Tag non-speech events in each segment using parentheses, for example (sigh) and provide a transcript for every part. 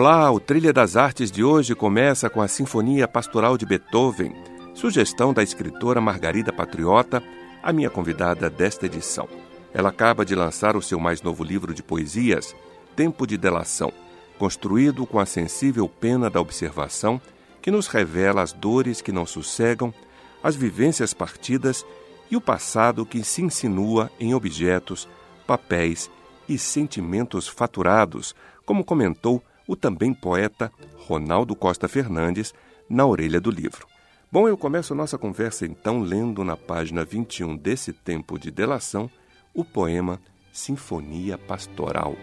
Olá, o Trilha das Artes de hoje começa com a Sinfonia Pastoral de Beethoven, sugestão da escritora Margarida Patriota, a minha convidada desta edição. Ela acaba de lançar o seu mais novo livro de poesias, Tempo de Delação, construído com a sensível pena da observação que nos revela as dores que não sossegam, as vivências partidas e o passado que se insinua em objetos, papéis e sentimentos faturados, como comentou o também poeta Ronaldo Costa Fernandes na orelha do livro. Bom, eu começo nossa conversa então lendo na página 21 desse tempo de delação o poema Sinfonia Pastoral.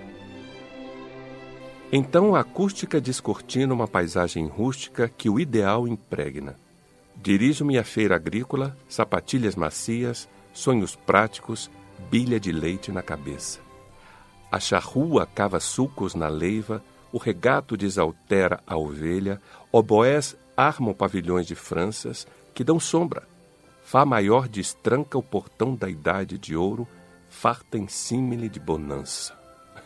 Então a acústica descortina uma paisagem rústica que o ideal impregna. Dirijo-me à feira agrícola, sapatilhas macias, sonhos práticos, bilha de leite na cabeça. A charrua cava sulcos na leiva, o regato desaltera a ovelha, oboés armam pavilhões de Franças que dão sombra. Fá maior destranca o portão da idade de ouro, farta em símile de bonança.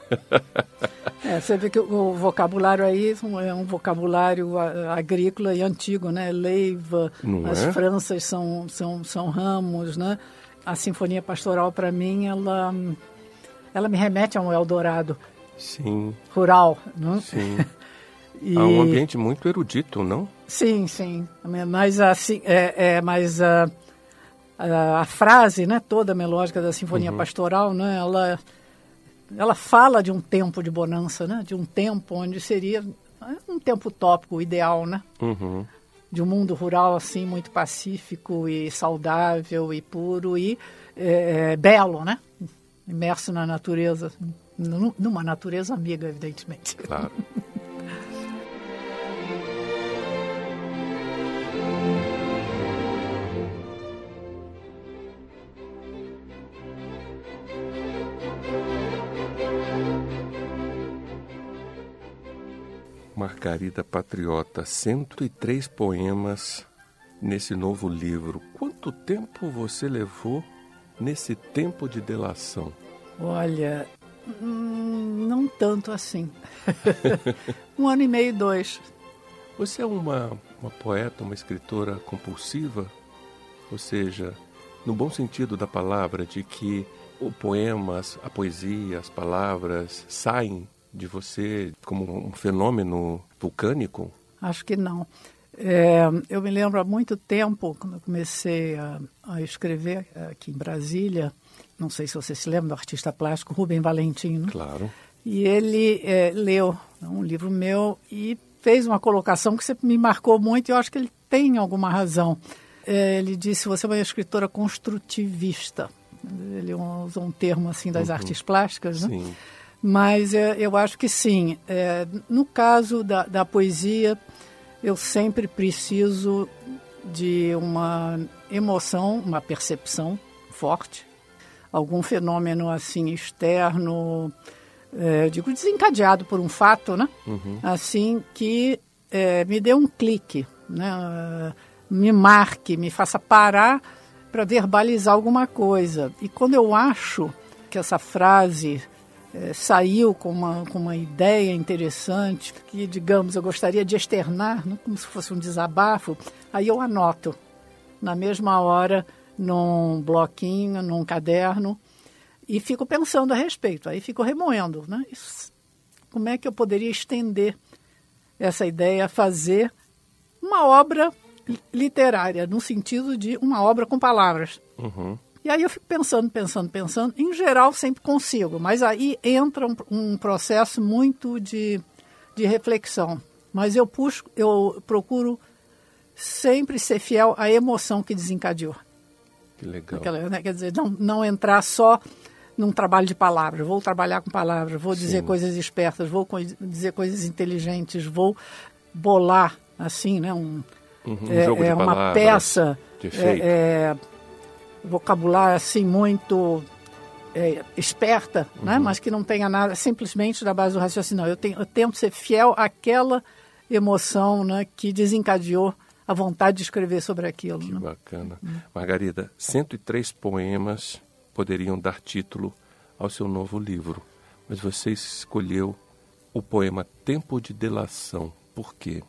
(laughs) é, você vê que o vocabulário aí é um vocabulário agrícola e antigo, né? Leiva, Não as é? Franças são, são, são ramos, né? A Sinfonia Pastoral, para mim, ela, ela me remete a um Eldorado. Sim. rural. Não? (laughs) É? Sim. e... Há um ambiente muito erudito, não? Sim, sim. Mas assim, é, é mas a, a, a, frase, né, toda melódica da Sinfonia uhum. Pastoral, né, ela ela fala de um tempo de bonança, né, de um tempo onde seria um tempo utópico, ideal, né? Uhum. De um mundo rural assim muito pacífico e saudável e puro e é, é belo, né? Imerso na natureza numa natureza amiga, evidentemente. Claro. Margarida Patriota, 103 poemas nesse novo livro. Quanto tempo você levou nesse tempo de delação? Olha, Hum, não tanto assim. um ano e meio, dois. Você é uma, uma poeta, uma escritora compulsiva? Ou seja, no bom sentido da palavra, de que o poema, a poesia, as palavras saem de você como um fenômeno vulcânico? Acho que não. É, eu me lembro há muito tempo, quando eu comecei a, a escrever aqui em Brasília, não sei se você se lembra do artista plástico Rubem Valentino. Claro. E ele é, leu um livro meu e fez uma colocação que me marcou muito e eu acho que ele tem alguma razão. É, ele disse: você é uma escritora construtivista. Ele usou um termo assim das uhum. artes plásticas, né? Sim. Mas é, eu acho que sim. É, no caso da, da poesia, eu sempre preciso de uma emoção, uma percepção forte algum fenômeno assim externo, é, digo desencadeado por um fato, né? Uhum. Assim que é, me dê um clique, né? me marque, me faça parar para verbalizar alguma coisa. E quando eu acho que essa frase é, saiu com uma, com uma ideia interessante, que, digamos, eu gostaria de externar, né? como se fosse um desabafo, aí eu anoto. Na mesma hora, num bloquinho, num caderno, e fico pensando a respeito. Aí fico remoendo, né? Isso, como é que eu poderia estender essa ideia fazer uma obra literária, no sentido de uma obra com palavras. Uhum. E aí eu fico pensando, pensando, pensando. Em geral, sempre consigo, mas aí entra um, um processo muito de, de reflexão, mas eu puxo, eu procuro sempre ser fiel à emoção que desencadeou. Que legal. Aquela, né, quer dizer, não, não entrar só num trabalho de palavras. Vou trabalhar com palavras, vou dizer Sim. coisas espertas, vou dizer coisas inteligentes, vou bolar assim, né? Um, uhum, é, jogo é, uma palavras, peça, é, é, vocabulário assim muito é, esperta, né? uhum. né? mas que não tenha nada simplesmente da base do raciocínio. Eu, tenho, eu tento ser fiel àquela emoção né, que desencadeou a vontade de escrever sobre aquilo. Que né? bacana. Uhum. Margarida, 103 poemas poderiam dar título ao seu novo livro, mas você escolheu o poema Tempo de Delação. Por quê?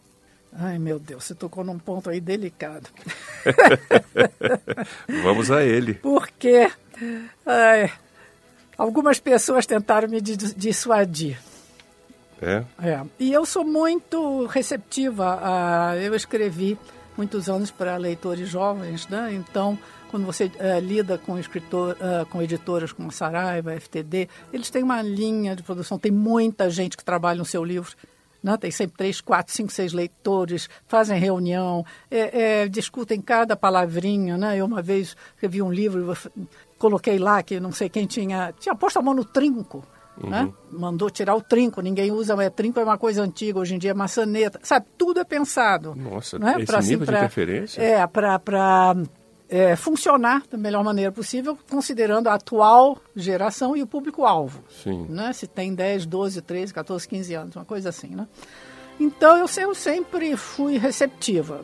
Ai, meu Deus, você tocou num ponto aí delicado. (laughs) Vamos a ele. Porque ai, algumas pessoas tentaram me dissuadir. É? é? E eu sou muito receptiva. A, eu escrevi muitos anos para leitores jovens, né? Então, quando você uh, lida com escritor, uh, com editoras como Saraiva, FTD, eles têm uma linha de produção, tem muita gente que trabalha no seu livro. Né? Tem sempre três, quatro, cinco, seis leitores, fazem reunião, é, é, discutem cada palavrinha. Né? Eu uma vez escrevi um livro, coloquei lá que não sei quem tinha, tinha posto a mão no trinco. Né? Uhum. Né? Mandou tirar o trinco, ninguém usa, mas trinco é uma coisa antiga, hoje em dia é maçaneta, sabe? Tudo é pensado. Nossa, né? esse pra, nível assim, pra, de referência? É, para é, funcionar da melhor maneira possível, considerando a atual geração e o público-alvo. Né? Se tem 10, 12, 13, 14, 15 anos, uma coisa assim. Né? Então, eu, eu sempre fui receptiva.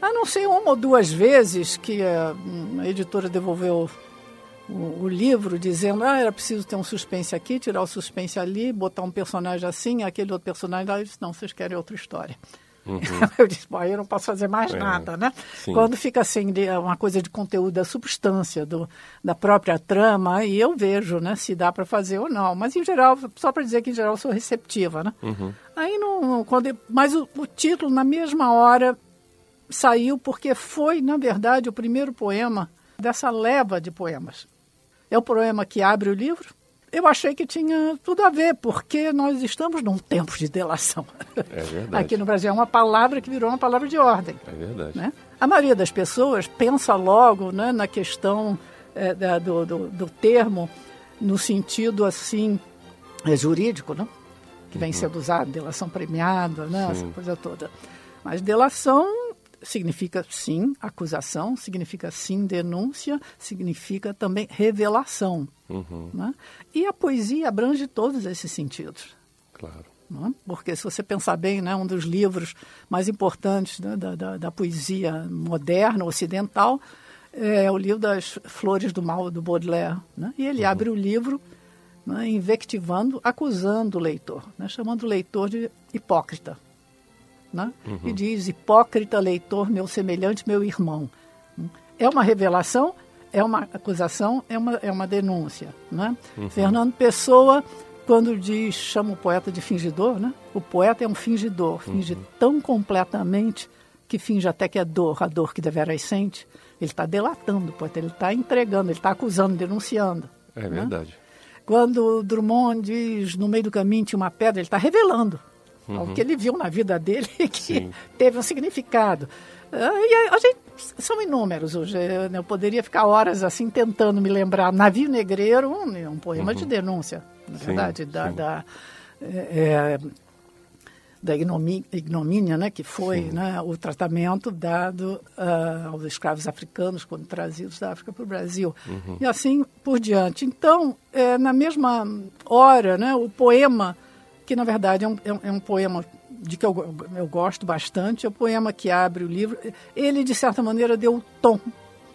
A não ser uma ou duas vezes que a, a editora devolveu o, o, livro dizendo ah, era preciso ter um suspense aqui, tirar o suspense ali, botar um personagem assim, aquele outro personagem lá. Eu disse, não, vocês querem outra história. Uhum. (laughs) Eu disse, bom, aí eu não posso fazer mais é, nada, né? Sim. Quando fica assim, de, uma coisa de conteúdo da substância, do, da própria trama, aí eu vejo, né, se dá para fazer ou não. Mas, em geral, só para dizer que, em geral, eu sou receptiva, né? Uhum. Aí, não, quando, mas o, o título, na mesma hora, saiu porque foi, na verdade, o primeiro poema dessa leva de poemas. É o poema que abre o livro, eu achei que tinha tudo a ver, porque nós estamos num tempo de delação. É verdade. Aqui no Brasil é uma palavra que virou uma palavra de ordem. É verdade. Né? A maioria das pessoas pensa logo né, na questão é, da, do, do, do, termo no sentido assim é, jurídico, né? que vem uhum. sendo usado, delação premiada, né? essa coisa toda. Mas delação significa sim acusação, significa sim denúncia, significa também revelação. Uhum. Né? E a poesia abrange todos esses sentidos. Claro. Né? Porque se você pensar bem, né, um dos livros mais importantes né, da, da, da, poesia moderna, ocidental, é o livro das Flores do Mal, do Baudelaire. Né? E ele uhum. abre o livro né, invectivando, acusando o leitor, né, chamando o leitor de hipócrita né? Uhum. e diz: Hipócrita leitor, meu semelhante, meu irmão. É uma revelação, é uma acusação, é uma, é uma denúncia. Né? Uhum. Fernando Pessoa, quando diz, chama o poeta de fingidor, né? o poeta é um fingidor, finge uhum. tão completamente que finge até que é dor, a dor que deveras sente. Ele está delatando o poeta, ele está entregando, ele está acusando, denunciando. É né? verdade. Quando Drummond diz, no meio do caminho tinha uma pedra, ele está revelando uhum. o que ele viu na vida dele (laughs) que Sim. teve um significado. Ah, e a, gente, são inúmeros hoje. Eu poderia ficar horas assim tentando me lembrar. Navio Negreiro, um, um poema uhum. de denúncia, na sim, verdade, da, da, é, é, da ignomínia, né, que foi né, o tratamento dado uh, aos escravos africanos quando trazidos da África para o Brasil. Uhum. E assim por diante. Então, é, na mesma hora, né, o poema que na verdade é um, é um, é um poema de que eu, eu gosto bastante, é o poema que abre o livro. Ele, de certa maneira, deu o tom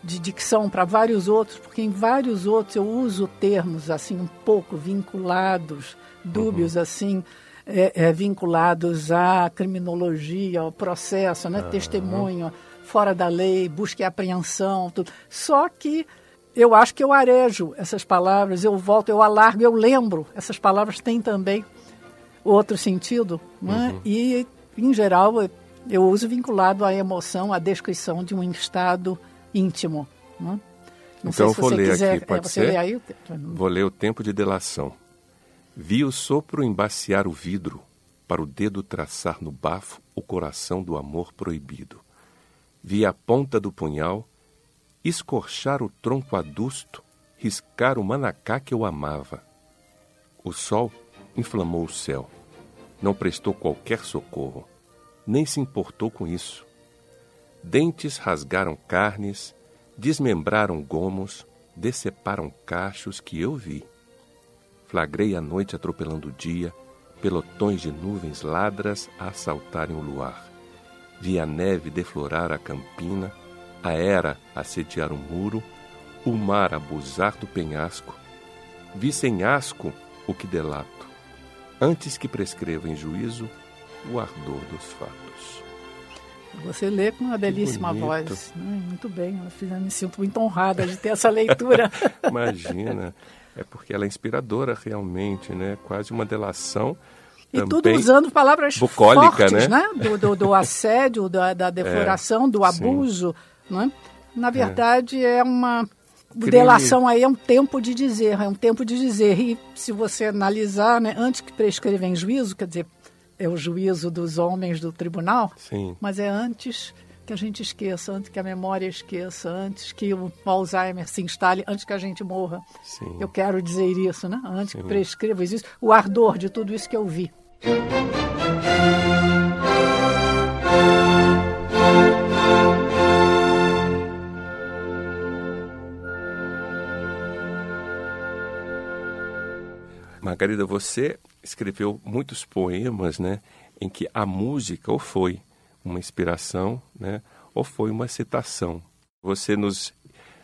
de dicção para vários outros, porque em vários outros eu uso termos assim um pouco vinculados, dúbios uhum. assim, é, é, vinculados à criminologia, ao processo, né, uhum. testemunho, fora da lei, busca e apreensão, tudo. Só que eu acho que eu arejo essas palavras, eu volto, eu alargo, eu lembro. Essas palavras têm também outro sentido. Né? Uhum. E, em geral, eu uso vinculado à emoção, à descrição de um estado íntimo. Né? Então, vou ler quiser, aqui, pode ser? Aí, vou ler o tempo de delação. Vi o sopro embaciar o vidro, para o dedo traçar no bafo o coração do amor proibido. Vi a ponta do punhal escorchar o tronco adusto, riscar o manacá que eu amava. O sol inflamou o céu. Não prestou qualquer socorro, nem se importou com isso. Dentes rasgaram carnes, desmembraram gomos, deceparam cachos que eu vi. Flagrei a noite atropelando o dia, pelotões de nuvens ladras a assaltarem o luar. Vi a neve deflorar a campina, a era assediar o muro, o mar abusar do penhasco. Vi sem asco o que delato, antes que prescreva em juízo o ardor dos fatos. Você lê com uma belíssima voz. Né? Muito bem, eu me sinto muito honrada de ter essa leitura. (laughs) Imagina, é porque ela é inspiradora realmente, né? Quase uma delação. E tudo usando palavras bucólica, fortes, né? né? Do, do, do (laughs) assédio, da, da defloração, é, do abuso, né? Na verdade, é, é uma Crime. delação aí é um tempo de dizer, é um tempo de dizer. E se você analisar, né, antes que prescrever em juízo, quer dizer, é o juízo dos homens do tribunal, Sim. mas é antes que a gente esqueça, antes que a memória esqueça, antes que o Alzheimer se instale, antes que a gente morra. Sim. Eu quero dizer isso, né? Antes Sim. que prescreva isso, o ardor de tudo isso que eu vi. Margarida, você escreveu muitos poemas, né, em que a música ou foi uma inspiração, né, ou foi uma citação. Você nos,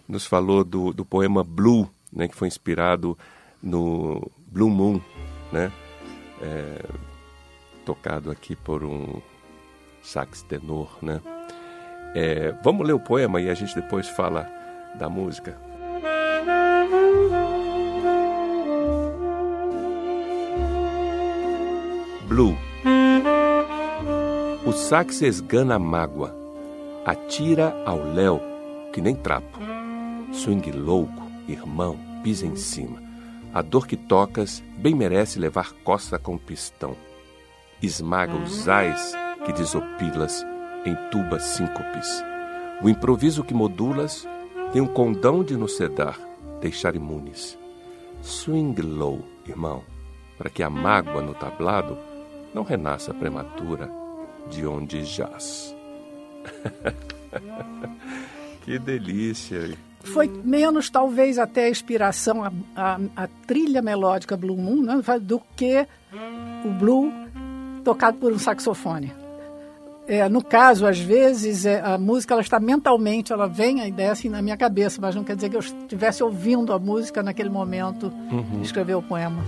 nos falou do, do poema Blue, né, que foi inspirado no Blue Moon, né, é, tocado aqui por um sax tenor, né. É, vamos ler o poema e a gente depois fala da música. Blue. O sax esgana a mágoa, atira ao léu que nem trapo. Swing louco, irmão, pisa em cima. A dor que tocas bem merece levar costa com pistão. Esmaga os ais que desopilas em tubas síncopes. O improviso que modulas tem um condão de nos sedar, deixar imunes. Swing low, irmão, para que a mágoa no tablado não renasça prematura de onde jaz. (laughs) que delícia! Foi menos, talvez, até a inspiração, a, a, a trilha melódica Blue Moon, né, do que o blue tocado por um saxofone. É, no caso, às vezes, é, a música ela está mentalmente, ela vem a ideia assim na minha cabeça, mas não quer dizer que eu estivesse ouvindo a música naquele momento uhum. escrever o poema.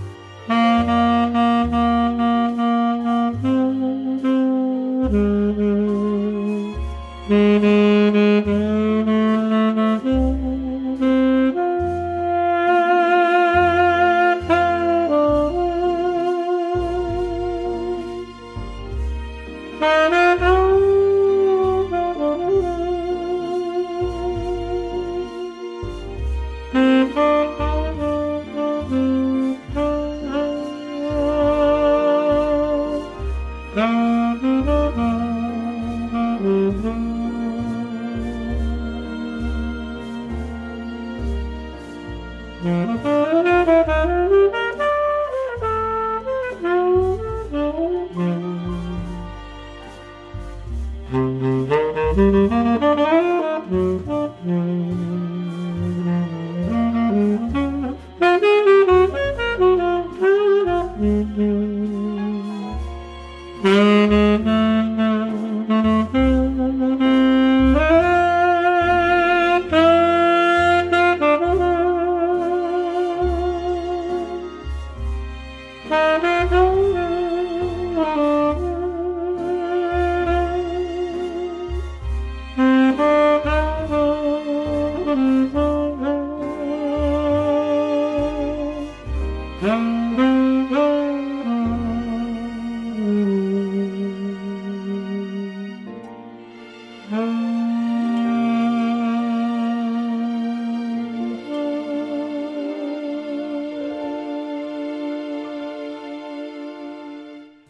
Mm-hmm.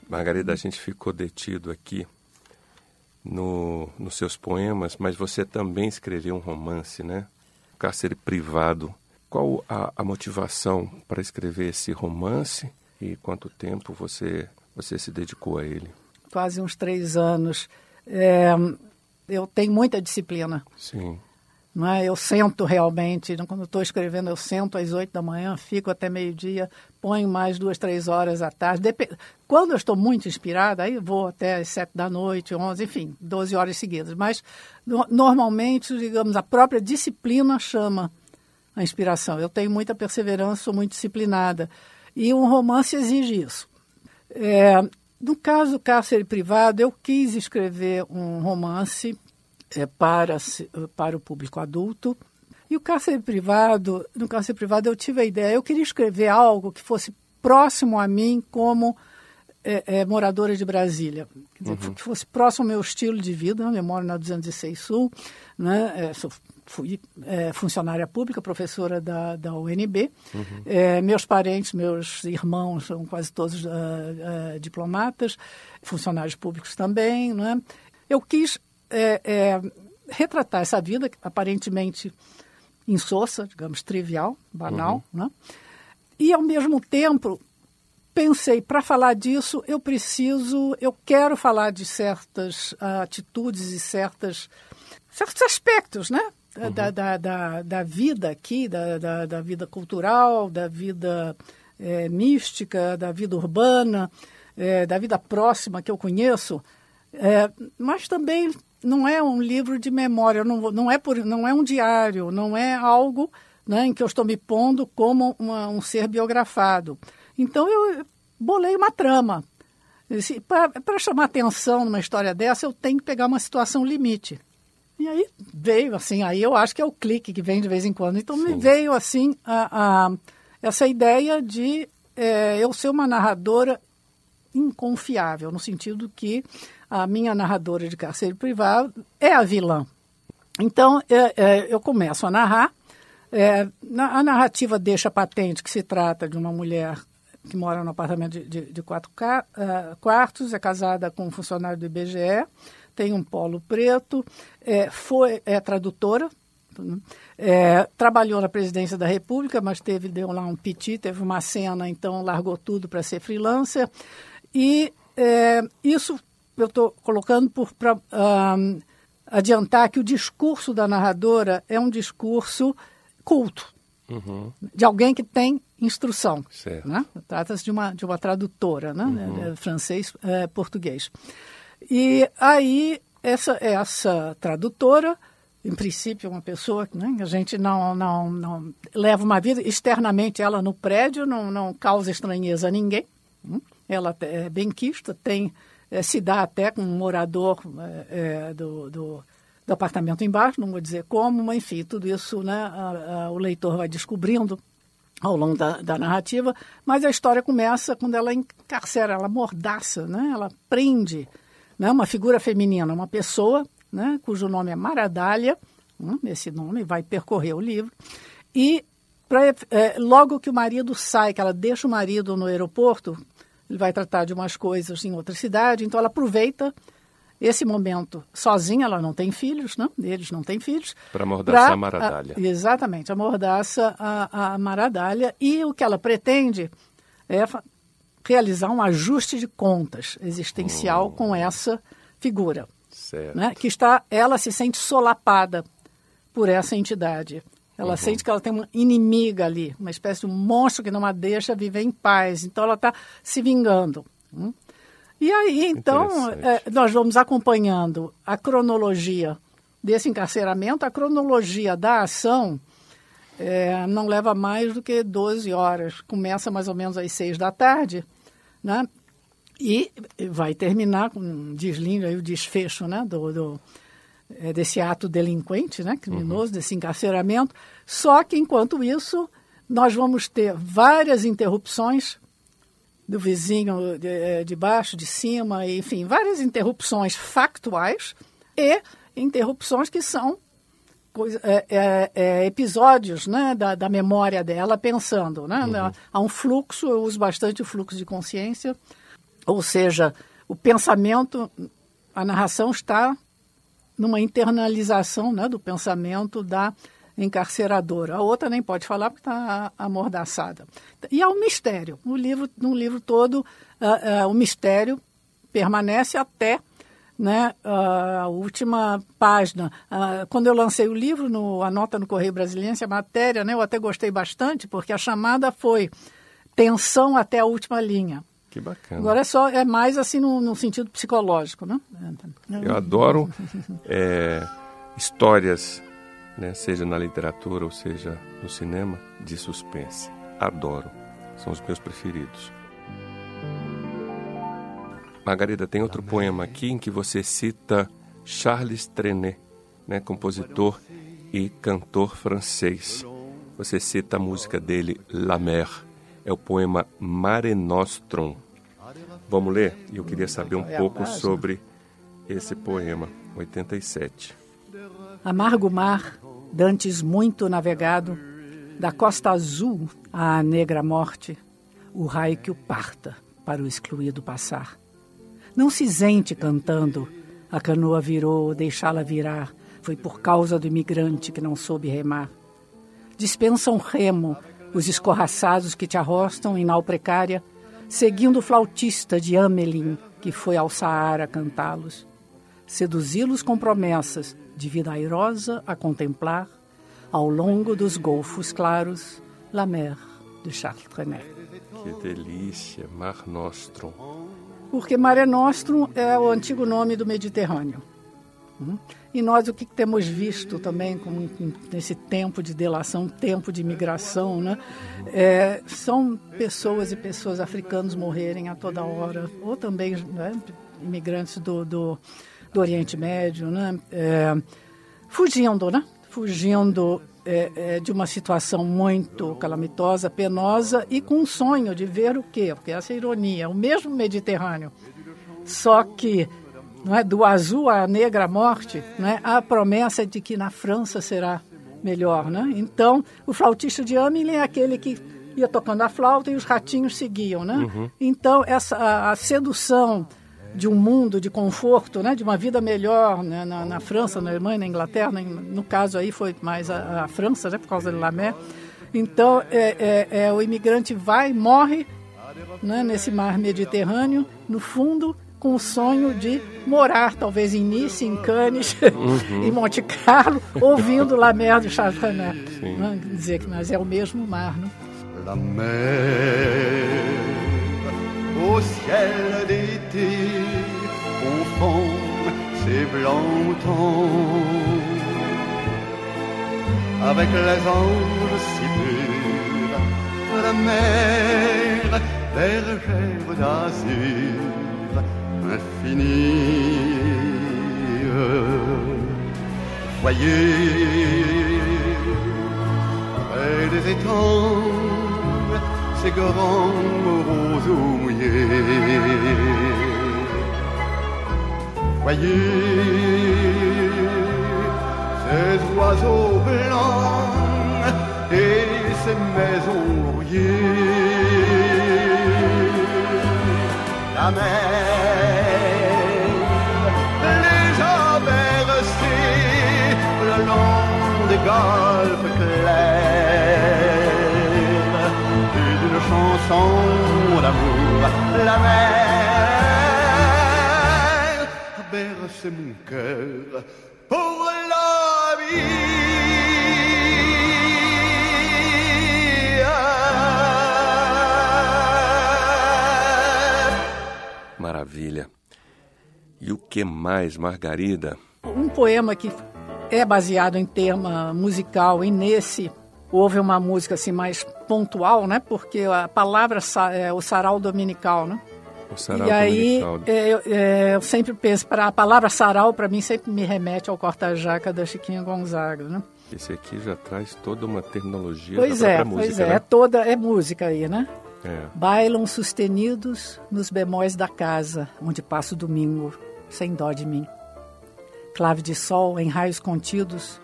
Margarida, a gente ficou detido aqui no, nos seus poemas, mas você também escreveu um romance, né? Cárcere Privado. Qual a, a motivação para escrever esse romance e quanto tempo você, você se dedicou a ele? Quase uns três anos. É, eu tenho muita disciplina. Sim. Não é? Eu sento realmente, quando estou escrevendo, eu sento às oito da manhã, fico até meio-dia, ponho mais duas, três horas à tarde. Dep quando eu estou muito inspirada, aí vou até às sete da noite, onze, enfim, doze horas seguidas. Mas, no normalmente, digamos, a própria disciplina chama a inspiração. Eu tenho muita perseverança, sou muito disciplinada. E um romance exige isso. É, no caso do cárcere privado, eu quis escrever um romance é, para, para o público adulto. E o cárcere privado, no cárcere privado eu tive a ideia, eu queria escrever algo que fosse próximo a mim como é, é, moradora de Brasília, dizer, uhum. que fosse próximo ao meu estilo de vida. Eu moro na 206 Sul, né? É, sou, fui é, funcionária pública, professora da, da UNB. Uhum. É, meus parentes, meus irmãos são quase todos uh, uh, diplomatas, funcionários públicos também. Né? Eu quis é, é, retratar essa vida aparentemente insossa, digamos, trivial, banal, uhum. né? E, ao mesmo tempo, pensei, para falar disso, eu preciso, eu quero falar de certas uh, atitudes e certas, certos aspectos, né? Uhum. Da, da, da, da, vida aqui, da, da, da, vida cultural, da vida é, mística, da vida urbana, é, da vida próxima que eu conheço, é, mas também não é um livro de memória, não, não, é, por, não é um diário, não é algo né, em que eu estou me pondo como uma, um ser biografado. Então eu bolei uma trama. Para chamar atenção numa história dessa, eu tenho que pegar uma situação limite. E aí veio assim, aí eu acho que é o clique que vem de vez em quando. Então Sim. me veio assim a, a, essa ideia de é, eu ser uma narradora inconfiável, no sentido que a minha narradora de cárcere privado é a vilã. Então, é, é, eu começo a narrar. É, na, a narrativa deixa patente que se trata de uma mulher que mora no apartamento de, de, de quatro uh, quartos, é casada com um funcionário do IBGE, tem um polo preto, é, foi, é tradutora, é, trabalhou na presidência da República, mas teve, deu lá um piti, teve uma cena, então largou tudo para ser freelancer. E é, isso eu estou colocando para adiantar que o discurso da narradora é um discurso culto, uhum. de alguém que tem instrução. Né? Trata-se de uma, de uma tradutora, né? Uhum. É, francês, é, português. E aí, essa, essa tradutora, em princípio, uma pessoa que né, a gente não, não, não leva uma vida externamente, ela no prédio não, não causa estranheza a ninguém. Hum? Ela é benquista, tem é, se dá até com um morador é, do, do, do, apartamento embaixo, não vou dizer como, mas enfim, tudo isso né, a, a, o leitor vai descobrindo ao longo da, da, narrativa, mas a história começa quando ela encarcera, ela mordaça, né, ela prende né, uma figura feminina, uma pessoa né, cujo nome é Maradália, hum, esse nome vai percorrer o livro, e pra, é, logo que o marido sai, que ela deixa o marido no aeroporto, ele vai tratar de umas coisas em outra cidade, então ela aproveita esse momento sozinha, ela não tem filhos, né? eles não têm filhos. Para amordaçar a Maradalha. A, exatamente, amordaça a, a Maradalha. E o que ela pretende é realizar um ajuste de contas existencial com essa figura. Certo. Né? Que está, ela se sente solapada por essa entidade. Ela uhum. sente que ela tem uma inimiga ali, uma espécie de monstro que não a deixa viver em paz. Então ela está se vingando. Hum? E aí, então, é, nós vamos acompanhando a cronologia desse encarceramento, a cronologia da ação é, não leva mais do que 12 horas. Começa mais ou menos às 6 da tarde, né? E vai terminar com um deslinde aí o desfecho, né? Do, do é, desse ato delinquente, né, criminoso, uhum. desse encarceramento. Só que, enquanto isso, nós vamos ter várias interrupções do vizinho de, é, de baixo, de cima, enfim, várias interrupções factuais e interrupções que são coisa, é, é, é, episódios né, da, da, memória dela pensando. Né? Uhum. Há um fluxo, eu uso bastante o fluxo de consciência, Ou seja, o pensamento, a narração está numa internalização né, do pensamento da encarceradora. A outra nem pode falar porque está amordaçada. E há um mistério. No livro, no livro todo, uh, uh, o mistério permanece até né, a última página. Uh, quando eu lancei o livro, no, a nota no Correio Brasiliense, a matéria, né, eu até gostei bastante, porque a chamada foi tensão até a última linha. Que bacana. Agora é só é mais assim no, no sentido psicológico, né? Eu adoro é, histórias, né, seja na literatura ou seja no cinema, de suspense. Adoro. São os meus preferidos. Margarida, tem outro poema aqui em que você cita Charles Trenet, né, compositor e cantor francês. Você cita a música dele, La Mer. É o poema Mare Nostrum. Vamos ler? Eu queria saber um é pouco sobre esse poema, 87. Amargo mar, dantes muito navegado, da costa azul à negra morte, o raio que o parta para o excluído passar. Não se isente cantando, a canoa virou, deixá-la virar, foi por causa do imigrante que não soube remar. Dispensa um remo, os escorraçados que te arrostam em nau precária, seguindo o flautista de Amelin, que foi ao Saara cantá-los. Seduzi-los com promessas de vida airosa a contemplar, ao longo dos golfos claros, La Mer de Charles Trenet. Que delícia, Mar Nostrum. Porque Mare Nostrum é o antigo nome do Mediterrâneo. Hum? E nós o que temos visto também com, nesse tempo de delação, tempo de imigração, né? É, são pessoas e pessoas africanos morrerem a toda hora, ou também né, imigrantes do, do, do, Oriente Médio, né? É, fugindo, né? Fugindo é, é, de uma situação muito calamitosa, penosa e com um sonho de ver o quê? Porque essa é ironia, o mesmo Mediterrâneo, só que não é, do azul à negra morte, não é, a promessa de que na França será melhor. Né? Então, o flautista de Amelie é aquele que ia tocando a flauta e os ratinhos seguiam. Né? Uhum. Então, essa, a, a, sedução de um mundo de conforto, né, de uma vida melhor né, na, na, França, na Alemanha, na Inglaterra, no caso aí foi mais a, a França, né, por causa de Lamé. Então, é, é, é, o imigrante vai, morre né, nesse mar Mediterrâneo, no fundo, com o sonho de morar, talvez em Nice, em Cannes, (laughs) uhum. em Monte Carlo, ouvindo La Mer René. Né? Dizer que mas é o mesmo mar, né? La mer au ciel d'été confond ses blancs tons avec les anges si purs la mer bergère d'azur infinie. Voyez, près des étangs, ces grands roseaux mouillés. Voyez ces oiseaux blancs et ces maisons rouillées. La mer les a bercés le long des golfes clairs et d'une chanson d'amour. La mer a bercé mon cœur pour la vie. Maravilha. E o que mais, Margarida? Um poema que é baseado em tema musical e nesse houve uma música assim mais pontual, né? Porque a palavra é o sarau dominical, né? O sarau e aí. É, eu, é, eu sempre penso para a palavra sarau para mim sempre me remete ao corta-jaca da Chiquinha Gonzaga, né? Esse aqui já traz toda uma terminologia pois da é, música, Pois é, né? é toda é música aí, né? É. Bailam sustenidos nos bemóis da casa, onde passo domingo, sem dó de mim. Clave de sol em raios contidos,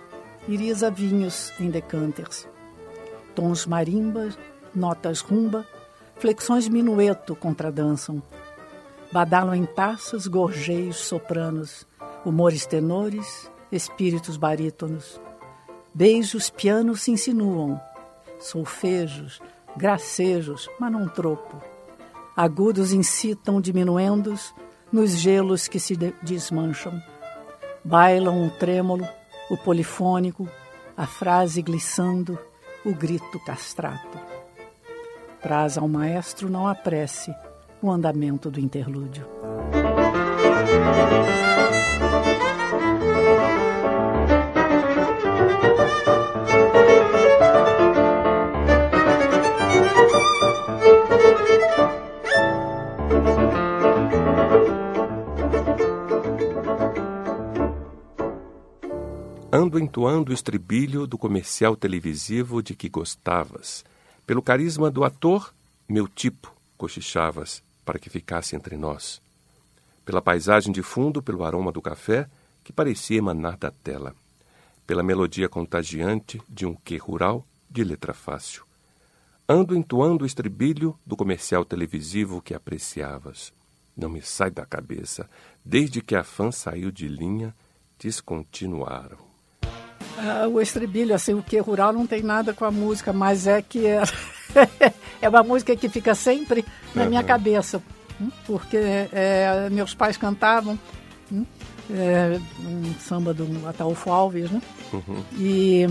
irisa vinhos em decanters. Tons marimbas, notas rumba, flexões minueto contradançam. Badalam em taças, gorjeios, sopranos, humores tenores, espíritos barítonos. Beijos, pianos se insinuam, solfejos, gracejos, mas não tropo. Agudos incitam diminuendos nos gelos que se desmancham. Bailam o trêmulo, o polifônico, a frase glissando, o grito castrato. Traz ao maestro não apresse o andamento do interlúdio. Ando entoando o estribilho do comercial televisivo de que gostavas. Pelo carisma do ator, meu tipo, cochichavas, para que ficasse entre nós. Pela paisagem de fundo, pelo aroma do café, que parecia emanar da tela. Pela melodia contagiante de um quê rural de letra fácil. Ando entoando o estribilho do comercial televisivo que apreciavas. Não me sai da cabeça, desde que a fã saiu de linha, descontinuaram. Uh, o estribilho, assim, o que rural não tem nada com a música, mas é que é, (laughs) é uma música que fica sempre na uhum. minha cabeça, hum, porque é, meus pais cantavam hum, é, um samba do Ataúfo Alves, né? Uhum. E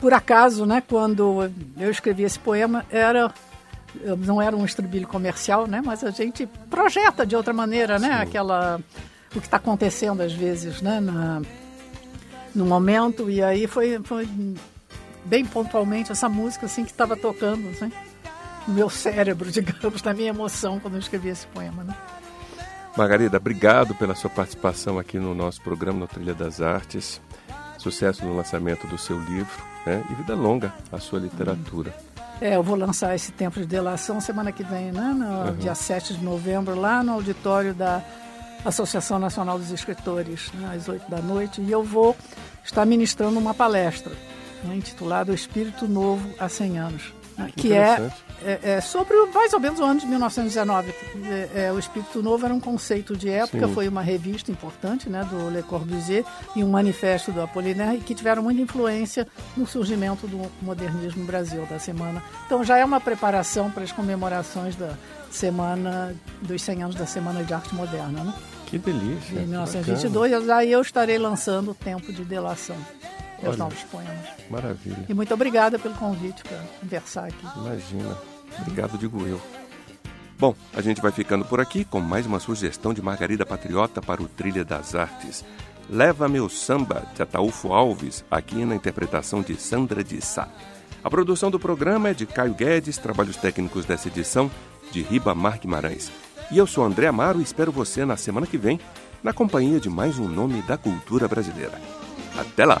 por acaso, né, quando eu escrevi esse poema, era não era um estribilho comercial, né, mas a gente projeta de outra maneira, né, Sim. aquela o que está acontecendo às vezes, né, na no momento, e aí foi, foi bem pontualmente essa música assim que estava tocando, assim, no meu cérebro, (laughs) digamos, na minha emoção quando eu escrevi esse poema. Né? Margarida, obrigado pela sua participação aqui no nosso programa no Trilha das Artes. Sucesso no lançamento do seu livro né? e vida longa a sua literatura. É, eu vou lançar esse Tempo de Delação semana que vem, né? No uhum. dia 7 de novembro, lá no auditório da Associação Nacional dos Escritores, né, às 8 da noite, e eu vou estar ministrando uma palestra né, intitulada O Espírito Novo há 100 anos, que, que é, é, é, sobre mais ou menos o ano de 1919. É, é, o Espírito Novo era um conceito de época, Sim. foi uma revista importante né, do Le Corbusier e um manifesto do Apollinaire que tiveram muita influência no surgimento do modernismo no Brasil da semana. Então já é uma preparação para as comemorações da semana dos 100 anos da Semana de Arte Moderna. Né? Que delícia. Em 1922, bacana. aí eu estarei lançando o Tempo de Delação. Olha, novos poemas. Maravilha. E muito obrigada pelo convite para conversar aqui. Imagina. Obrigado, digo eu. Bom, a gente vai ficando por aqui com mais uma sugestão de Margarida Patriota para o Trilha das Artes. Leva meu samba de Ataúfo Alves, aqui na interpretação de Sandra de Sá. A produção do programa é de Caio Guedes, trabalhos técnicos dessa edição de Ribamar Guimarães. E eu sou André Amaro e espero você na semana que vem, na companhia de mais um nome da cultura brasileira. Até lá!